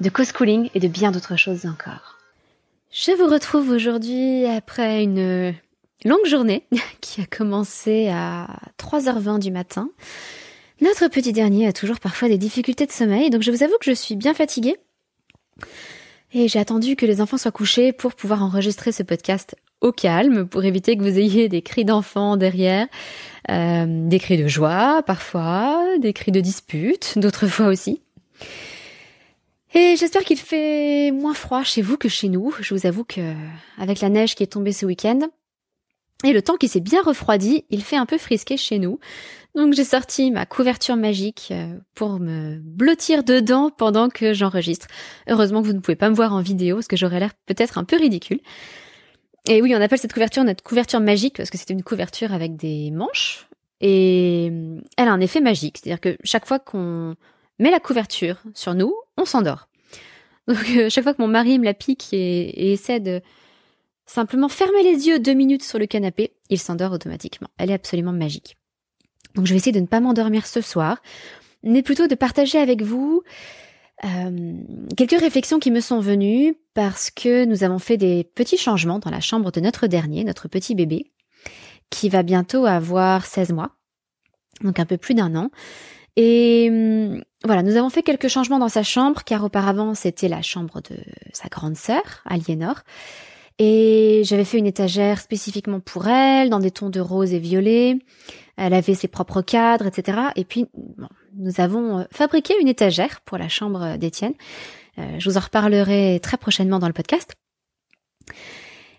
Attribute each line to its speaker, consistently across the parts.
Speaker 1: de co-schooling et de bien d'autres choses encore. Je vous retrouve aujourd'hui après une longue journée qui a commencé à 3h20 du matin. Notre petit dernier a toujours parfois des difficultés de sommeil, donc je vous avoue que je suis bien fatiguée. Et j'ai attendu que les enfants soient couchés pour pouvoir enregistrer ce podcast au calme, pour éviter que vous ayez des cris d'enfants derrière, euh, des cris de joie parfois, des cris de dispute, d'autres fois aussi. Et j'espère qu'il fait moins froid chez vous que chez nous. Je vous avoue que avec la neige qui est tombée ce week-end et le temps qui s'est bien refroidi, il fait un peu frisqué chez nous. Donc j'ai sorti ma couverture magique euh, pour me blottir dedans pendant que j'enregistre. Heureusement que vous ne pouvez pas me voir en vidéo parce que j'aurais l'air peut-être un peu ridicule. Et oui, on appelle cette couverture notre couverture magique parce que c'est une couverture avec des manches et elle a un effet magique. C'est-à-dire que chaque fois qu'on met la couverture sur nous, on s'endort. Donc euh, chaque fois que mon mari me la pique et, essaie de simplement fermer les yeux deux minutes sur le canapé, il s'endort automatiquement. Elle est absolument magique. Donc je vais essayer de ne pas m'endormir ce soir, mais plutôt de partager avec vous euh, quelques réflexions qui me sont venues parce que nous avons fait des petits changements dans la chambre de notre dernier, notre petit bébé, qui va bientôt avoir 16 mois, donc un peu plus d'un an. Et hum, voilà, nous avons fait quelques changements dans sa chambre, car auparavant c'était la chambre de sa grande sœur, Aliénor. Et j'avais fait une étagère spécifiquement pour elle, dans des tons de rose et violet. Elle avait ses propres cadres, etc. Et puis, nous avons euh, fabriqué une étagère pour la chambre d'Étienne. Euh, je vous en reparlerai très prochainement dans le podcast.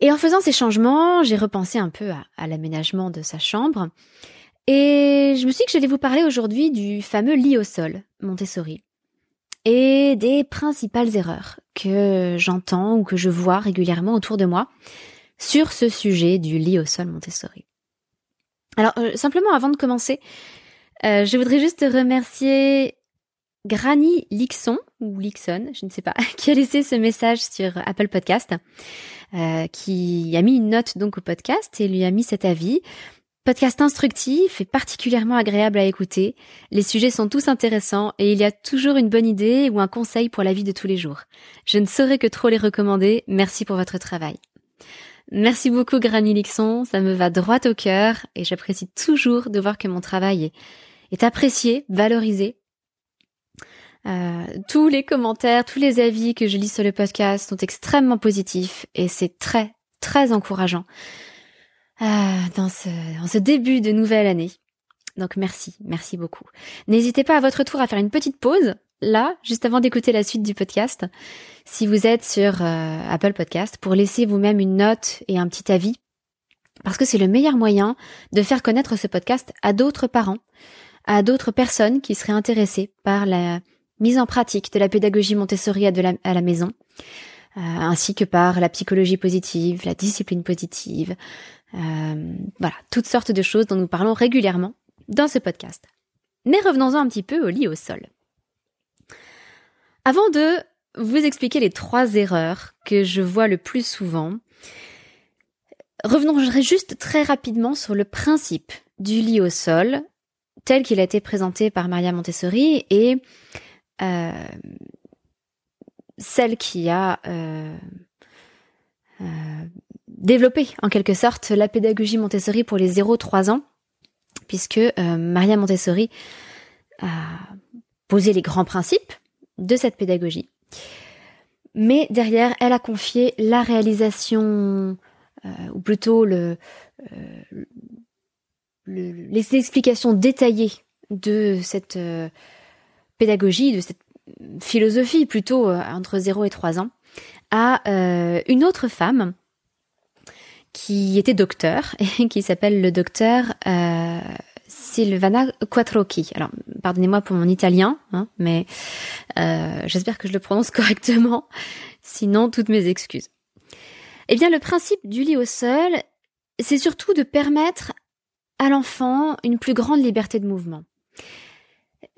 Speaker 1: Et en faisant ces changements, j'ai repensé un peu à l'aménagement de sa chambre. Et je me suis dit que j'allais vous parler aujourd'hui du fameux lit au sol, Montessori, et des principales erreurs que j'entends ou que je vois régulièrement autour de moi sur ce sujet du lit au sol Montessori. Alors, euh, simplement avant de commencer, euh, je voudrais juste remercier Granny Lixon, ou Lixon, je ne sais pas, qui a laissé ce message sur Apple Podcast, euh, qui a mis une note donc au podcast et lui a mis cet avis Podcast instructif et particulièrement agréable à écouter. Les sujets sont tous intéressants et il y a toujours une bonne idée ou un conseil pour la vie de tous les jours. Je ne saurais que trop les recommander. Merci pour votre travail. Merci beaucoup Granny Lixon, ça me va droit au cœur et j'apprécie toujours de voir que mon travail est, apprécié, valorisé. Euh, tous les commentaires, tous les avis que je lis sur le podcast sont extrêmement positifs et c'est très, très encourageant. Ah, dans, ce, dans ce début de nouvelle année. Donc merci, merci beaucoup. N'hésitez pas à votre tour à faire une petite pause, là, juste avant d'écouter la suite du podcast, si vous êtes sur euh, Apple Podcast, pour laisser vous-même une note et un petit avis, parce que c'est le meilleur moyen de faire connaître ce podcast à d'autres parents, à d'autres personnes qui seraient intéressées par la mise en pratique de la pédagogie Montessori à, la, maison, euh, ainsi que par la psychologie positive, la discipline positive, voilà, toutes sortes de choses dont nous parlons régulièrement dans ce podcast. Mais revenons-en un petit peu au lit au sol. Avant de vous expliquer les trois erreurs que je vois le plus souvent, revenons juste très rapidement sur le principe du lit au sol tel qu'il a été présenté par Maria Montessori et euh, celle qui a euh, développer en quelque sorte la pédagogie Montessori pour les 0-3 ans, puisque euh, Maria Montessori a posé les grands principes de cette pédagogie. Mais derrière, elle a confié la réalisation, euh, ou plutôt le, euh, le, les explications détaillées de cette pédagogie, de cette philosophie plutôt entre 0 et 3 ans, à une autre femme qui était docteur et qui s'appelle le docteur euh, Silvana Quattrocchi. Alors, pardonnez-moi pour mon italien, hein, mais euh, j'espère que je le prononce correctement. Sinon, toutes mes excuses. Eh bien, le principe du lit au sol, c'est surtout de permettre à l'enfant une plus grande liberté de mouvement.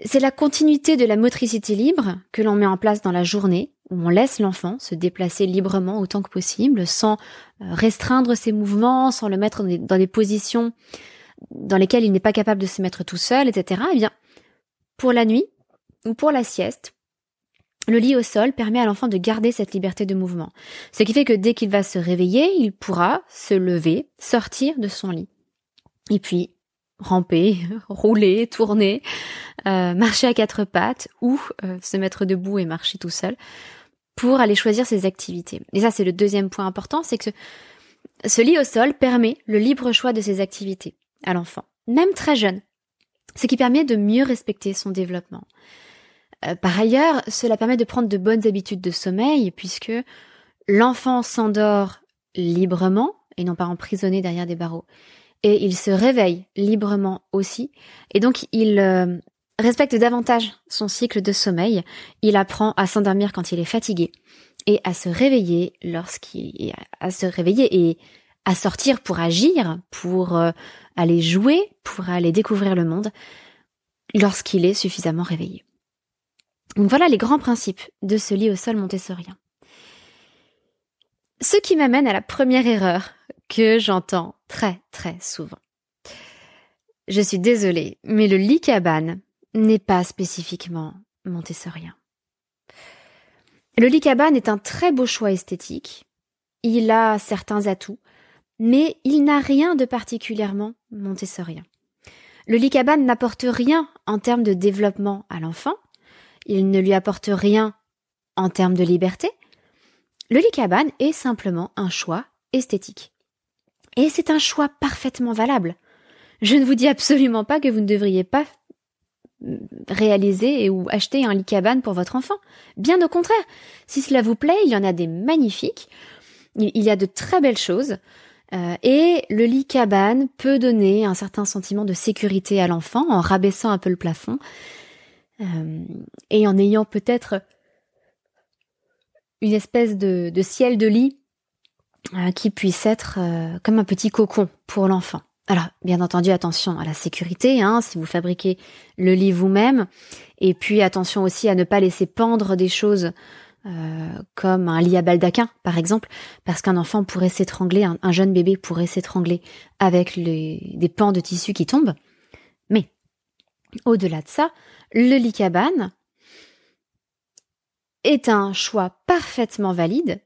Speaker 1: C'est la continuité de la motricité libre que l'on met en place dans la journée, on laisse l'enfant se déplacer librement autant que possible, sans euh, restreindre ses mouvements, sans le mettre dans des, positions dans lesquelles il n'est pas capable de se mettre tout seul, etc. Eh bien, pour la nuit ou pour la sieste, le lit au sol permet à l'enfant de garder cette liberté de mouvement. Ce qui fait que dès qu'il va se réveiller, il pourra se lever, sortir de son lit. Et puis, ramper, rouler, tourner, euh, marcher à quatre pattes ou euh, se mettre debout et marcher tout seul pour aller choisir ses activités. Et ça, c'est le deuxième point important, c'est que ce, lit au sol permet le libre choix de ses activités à l'enfant, même très jeune, ce qui permet de mieux respecter son développement. Euh, par ailleurs, cela permet de prendre de bonnes habitudes de sommeil puisque l'enfant s'endort librement et non pas emprisonné derrière des barreaux et il se réveille librement aussi. Et donc il euh, respecte davantage son cycle de sommeil. Il apprend à s'endormir quand il est fatigué et à se réveiller lorsqu'il à se réveiller et à sortir pour agir, pour euh, aller jouer, pour aller découvrir le monde lorsqu'il est suffisamment réveillé. Donc voilà les grands principes de ce lit au sol montessorien. Ce qui m'amène à la première erreur que j'entends très très souvent. Je suis désolée, mais le lit cabane n'est pas spécifiquement montessorien. Le lit cabane est un très beau choix esthétique. Il a certains atouts, mais il n'a rien de particulièrement montessorien. Le lit cabane n'apporte rien en termes de développement à l'enfant. Il ne lui apporte rien en termes de liberté. Le lit cabane est simplement un choix esthétique. Et c'est un choix parfaitement valable. Je ne vous dis absolument pas que vous ne devriez pas réaliser ou acheter un lit cabane pour votre enfant. Bien au contraire. Si cela vous plaît, il y en a des magnifiques. Il y a de très belles choses. Euh, et le lit cabane peut donner un certain sentiment de sécurité à l'enfant en rabaissant un peu le plafond euh, et en ayant peut-être une espèce de, ciel de lit euh, qui puisse être comme un petit cocon pour l'enfant. Alors, bien entendu, attention à la sécurité, hein, si vous fabriquez le lit vous-même, et puis attention aussi à ne pas laisser pendre des choses euh, comme un lit à baldaquin, par exemple, parce qu'un enfant pourrait s'étrangler, un, jeune bébé pourrait s'étrangler avec des pans de tissu qui tombent. Mais, au-delà de ça, le lit cabane est un choix parfaitement valide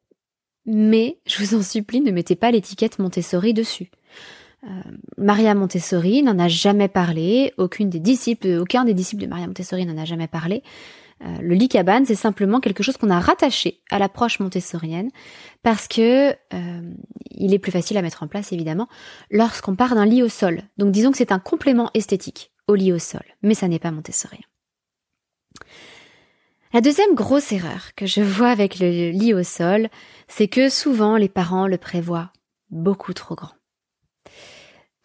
Speaker 1: mais je vous en supplie, ne mettez pas l'étiquette Montessori dessus. Euh, Maria Montessori n'en a jamais parlé, aucune des disciples, aucun des disciples de Maria Montessori n'en a jamais parlé. Euh, le lit cabane, c'est simplement quelque chose qu'on a rattaché à l'approche montessorienne parce que euh, il est plus facile à mettre en place évidemment lorsqu'on part d'un lit au sol. Donc disons que c'est un complément esthétique au lit au sol, mais ça n'est pas montessorien. La deuxième grosse erreur que je vois avec le lit au sol, c'est que souvent les parents le prévoient beaucoup trop grand.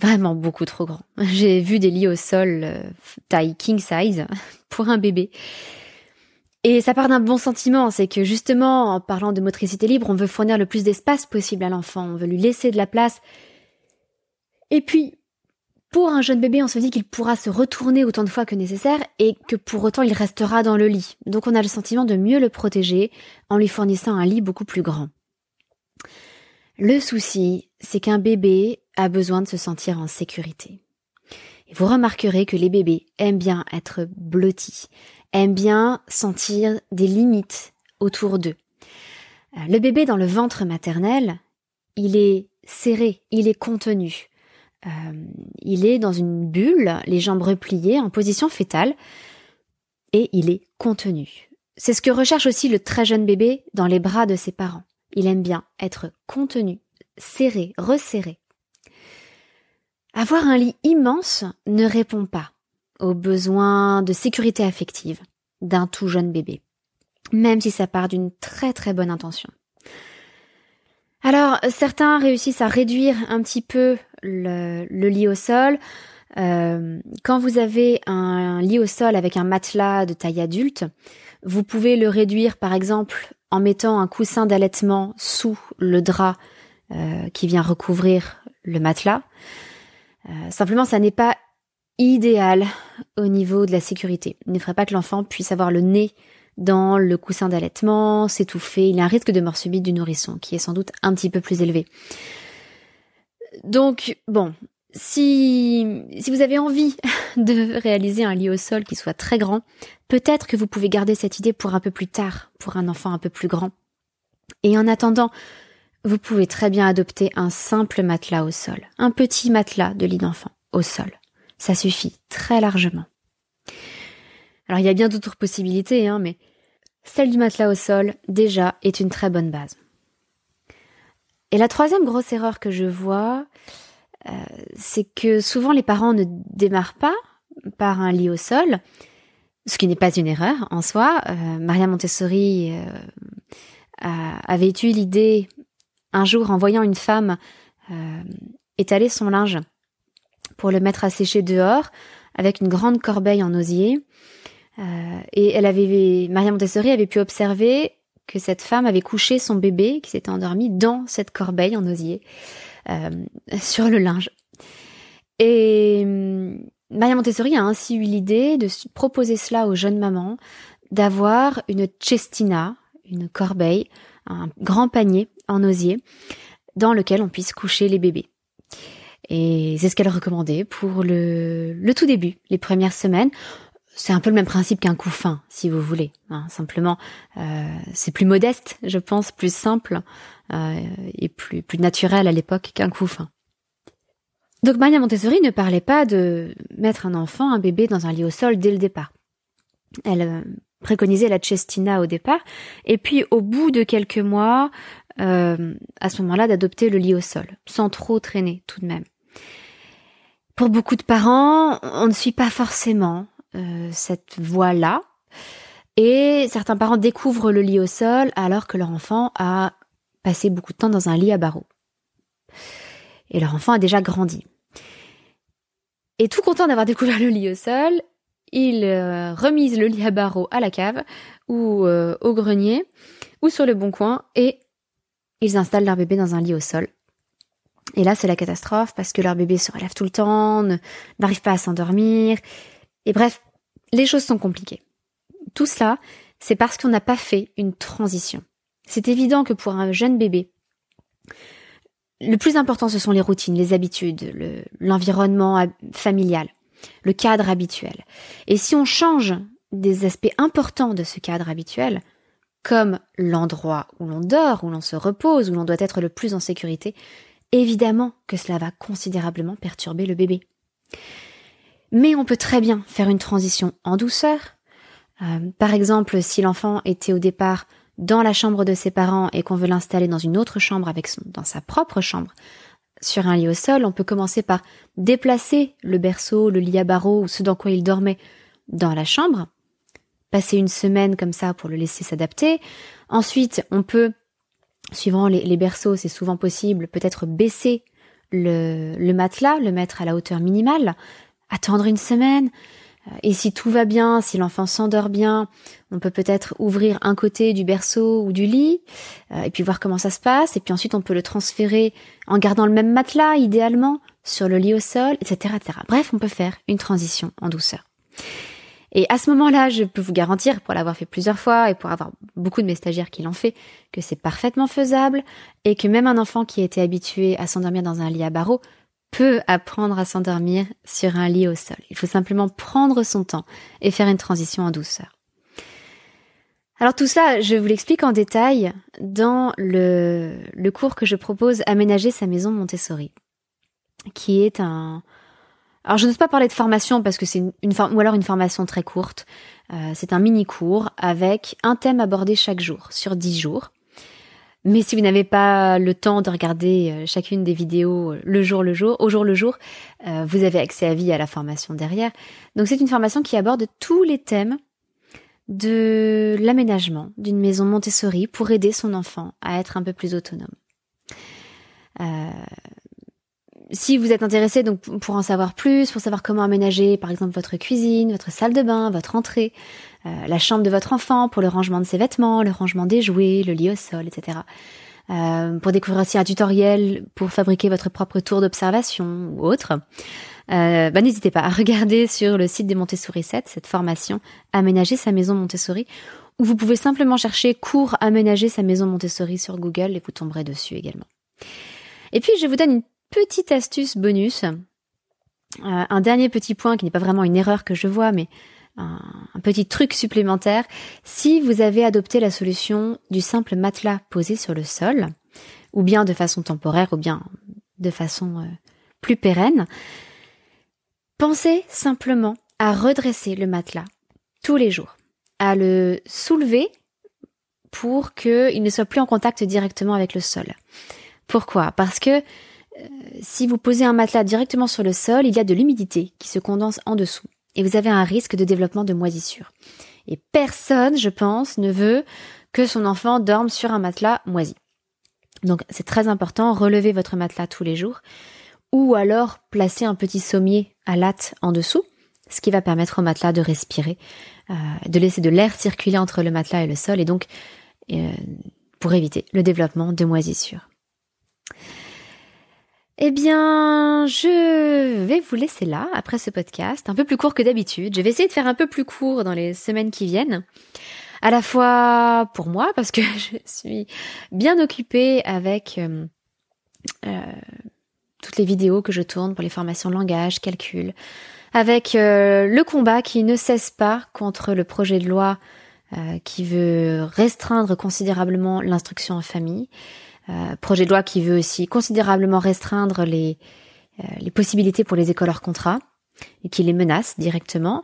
Speaker 1: Vraiment beaucoup trop grand. J'ai vu des lits au sol euh, taille king size pour un bébé. Et ça part d'un bon sentiment, c'est que justement, en parlant de motricité libre, on veut fournir le plus d'espace possible à l'enfant, on veut lui laisser de la place. Et puis, pour un jeune bébé, on se dit qu'il pourra se retourner autant de fois que nécessaire et que pour autant il restera dans le lit. Donc on a le sentiment de mieux le protéger en lui fournissant un lit beaucoup plus grand. Le souci, c'est qu'un bébé a besoin de se sentir en sécurité. Et vous remarquerez que les bébés aiment bien être blottis, aiment bien sentir des limites autour d'eux. Euh, le bébé dans le ventre maternel, il est serré, il est contenu. Euh, il est dans une bulle, les jambes repliées, en position fétale, et il est contenu. C'est ce que recherche aussi le très jeune bébé dans les bras de ses parents. Il aime bien être contenu, serré, resserré. Avoir un lit immense ne répond pas aux besoins de sécurité affective d'un tout jeune bébé, même si ça part d'une très très bonne intention. Alors, certains réussissent à réduire un petit peu le, lit au sol, Euh, quand vous avez un lit au sol avec un matelas de taille adulte, vous pouvez le réduire par exemple en mettant un coussin d'allaitement sous le drap euh, qui vient recouvrir le matelas. Euh, simplement, ça n'est pas idéal au niveau de la sécurité. Il ne ferait pas que l'enfant puisse avoir le nez dans le coussin d'allaitement, s'étouffer. Il y a un risque de mort subite du nourrisson qui est sans doute un petit peu plus élevé. Donc, bon, si, si vous avez envie de réaliser un lit au sol qui soit très grand, peut-être que vous pouvez garder cette idée pour un peu plus tard, pour un enfant un peu plus grand. Et en attendant, vous pouvez très bien adopter un simple matelas au sol, un petit matelas de lit d'enfant au sol. Ça suffit très largement. Alors il y a bien d'autres possibilités, hein, mais celle du matelas au sol, déjà, est une très bonne base. Et la troisième grosse erreur que je vois, euh, c'est que souvent les parents ne démarrent pas par un lit au sol, ce qui n'est pas une erreur en soi. Euh, Maria Montessori euh, avait eu l'idée un jour en voyant une femme étaler son linge pour le mettre à sécher dehors avec une grande corbeille en osier. et elle avait, Maria Montessori avait pu observer que cette femme avait couché son bébé qui s'était endormi dans cette corbeille en osier euh, sur le linge. Et hum, Maria Montessori a ainsi eu l'idée de proposer cela aux jeunes mamans, d'avoir une cestina, une corbeille, un grand panier en osier dans lequel on puisse coucher les bébés. Et c'est ce qu'elle recommandait pour le, tout début, les premières semaines c'est un peu le même principe qu'un couffin, si vous voulez. Hein. simplement, euh, c'est plus modeste, je pense, plus simple euh, et plus, plus naturel à l'époque qu'un couffin. Donc Maria Montessori ne parlait pas de mettre un enfant, un bébé dans un lit au sol dès le départ. Elle euh, préconisait la cestina au départ, et puis au bout de quelques mois, à ce moment-là, d'adopter le lit au sol, sans trop traîner tout de même. Pour beaucoup de parents, on ne suit pas forcément euh, cette voie-là. Et certains parents découvrent le lit au sol alors que leur enfant a passé beaucoup de temps dans un lit à barreaux. Et leur enfant a déjà grandi. Et tout content d'avoir découvert le lit au sol, ils euh, remisent le lit à barreaux à la cave ou euh, au grenier ou sur le bon coin et ils installent leur bébé dans un lit au sol. Et là, c'est la catastrophe parce que leur bébé se relève tout le temps, n'arrive pas à s'endormir, et bref, les choses sont compliquées. Tout cela, c'est parce qu'on n'a pas fait une transition. C'est évident que pour un jeune bébé, le plus important, ce sont les routines, les habitudes, l'environnement familial, le cadre habituel. Et si on change des aspects importants de ce cadre habituel, comme l'endroit où l'on dort, où l'on se repose, où l'on doit être le plus en sécurité, évidemment que cela va considérablement perturber le bébé. Mais on peut très bien faire une transition en douceur. Euh, par exemple, si l'enfant était au départ dans la chambre de ses parents et qu'on veut l'installer dans une autre chambre avec son, dans sa propre chambre, sur un lit au sol, on peut commencer par déplacer le berceau, le lit à barreaux ou ce dans quoi il dormait dans la chambre, passer une semaine comme ça pour le laisser s'adapter. Ensuite, on peut, suivant les, berceaux, c'est souvent possible, peut-être baisser le, le matelas, le mettre à la hauteur minimale, attendre une semaine. Et si tout va bien, si l'enfant s'endort bien, on peut peut-être ouvrir un côté du berceau ou du lit, euh, et puis voir comment ça se passe. Et puis ensuite, on peut le transférer en gardant le même matelas, idéalement, sur le lit au sol, etc., etc. Bref, on peut faire une transition en douceur. Et à ce moment-là, je peux vous garantir, pour l'avoir fait plusieurs fois et pour avoir beaucoup de mes stagiaires qui l'ont fait, que c'est parfaitement faisable et que même un enfant qui été habitué à s'endormir dans un lit à barreaux peut apprendre à s'endormir sur un lit au sol. Il faut simplement prendre son temps et faire une transition en douceur. Alors tout ça, je vous l'explique en détail dans le, cours que je propose Aménager sa maison Montessori, qui est un... Alors je n'ose pas parler de formation parce que c'est une, ou alors une formation très courte. Euh, c'est un mini cours avec un thème abordé chaque jour sur dix jours. Mais si vous n'avez pas le temps de regarder euh, chacune des vidéos euh, le jour le jour, au jour le jour, euh, vous avez accès à vie à la formation derrière. Donc c'est une formation qui aborde tous les thèmes de l'aménagement d'une maison Montessori pour aider son enfant à être un peu plus autonome. si vous êtes intéressé donc pour en savoir plus, pour savoir comment aménager par exemple votre cuisine, votre salle de bain, votre entrée, euh, la chambre de votre enfant pour le rangement de ses vêtements, le rangement des jouets, le lit au sol, etc. Euh, pour découvrir aussi un tutoriel pour fabriquer votre propre tour d'observation ou autre, euh, bah, n'hésitez pas à regarder sur le site des Montessori 7 cette formation Aménager sa maison Montessori ou vous pouvez simplement chercher cours Aménager sa maison Montessori sur Google et vous tomberez dessus également. Et puis je vous donne une petite astuce bonus, euh, un dernier petit point qui n'est pas vraiment une erreur que je vois, mais un, petit truc supplémentaire. Si vous avez adopté la solution du simple matelas posé sur le sol, ou bien de façon temporaire, ou bien de façon euh, plus pérenne, pensez simplement à redresser le matelas tous les jours, à le soulever pour qu'il ne soit plus en contact directement avec le sol. Pourquoi? Parce que euh, si vous posez un matelas directement sur le sol, il y a de l'humidité qui se condense en dessous et vous avez un risque de développement de moisissure. Et personne, je pense, ne veut que son enfant dorme sur un matelas moisi. Donc c'est très important, relevez votre matelas tous les jours ou alors placer un petit sommier à latte en dessous, ce qui va permettre au matelas de respirer, euh, de laisser de l'air circuler entre le matelas et le sol et donc euh, pour éviter le développement de moisissure. Eh bien, je vais vous laisser là après ce podcast, un peu plus court que d'habitude. Je vais essayer de faire un peu plus court dans les semaines qui viennent. À la fois pour moi, parce que je suis bien occupée avec euh, euh, toutes les vidéos que je tourne pour les formations langage, calcul, avec euh, le combat qui ne cesse pas contre le projet de loi qui veut restreindre considérablement l'instruction en famille, euh, projet de loi qui veut aussi considérablement restreindre les, euh, les possibilités pour les écoles hors contrat et qui les menace directement.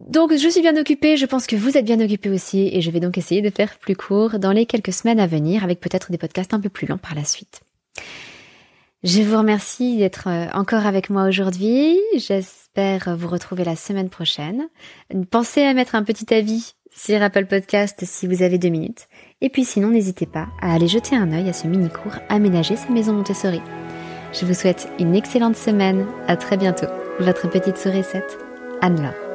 Speaker 1: Donc je suis bien occupée, je pense que vous êtes bien occupés aussi et je vais donc essayer de faire plus court dans les quelques semaines à venir avec peut-être des podcasts un peu plus longs par la suite. Je vous remercie d'être euh, encore avec moi aujourd'hui. J'espère vous retrouver la semaine prochaine. Pensez à mettre un petit avis sur Apple Podcast si vous avez deux minutes. Et puis sinon, n'hésitez pas à aller jeter un œil à ce mini-cours Aménager sa maison Montessori. Je vous souhaite une excellente semaine. À très bientôt. Votre petite souris 7, Anne-Laure.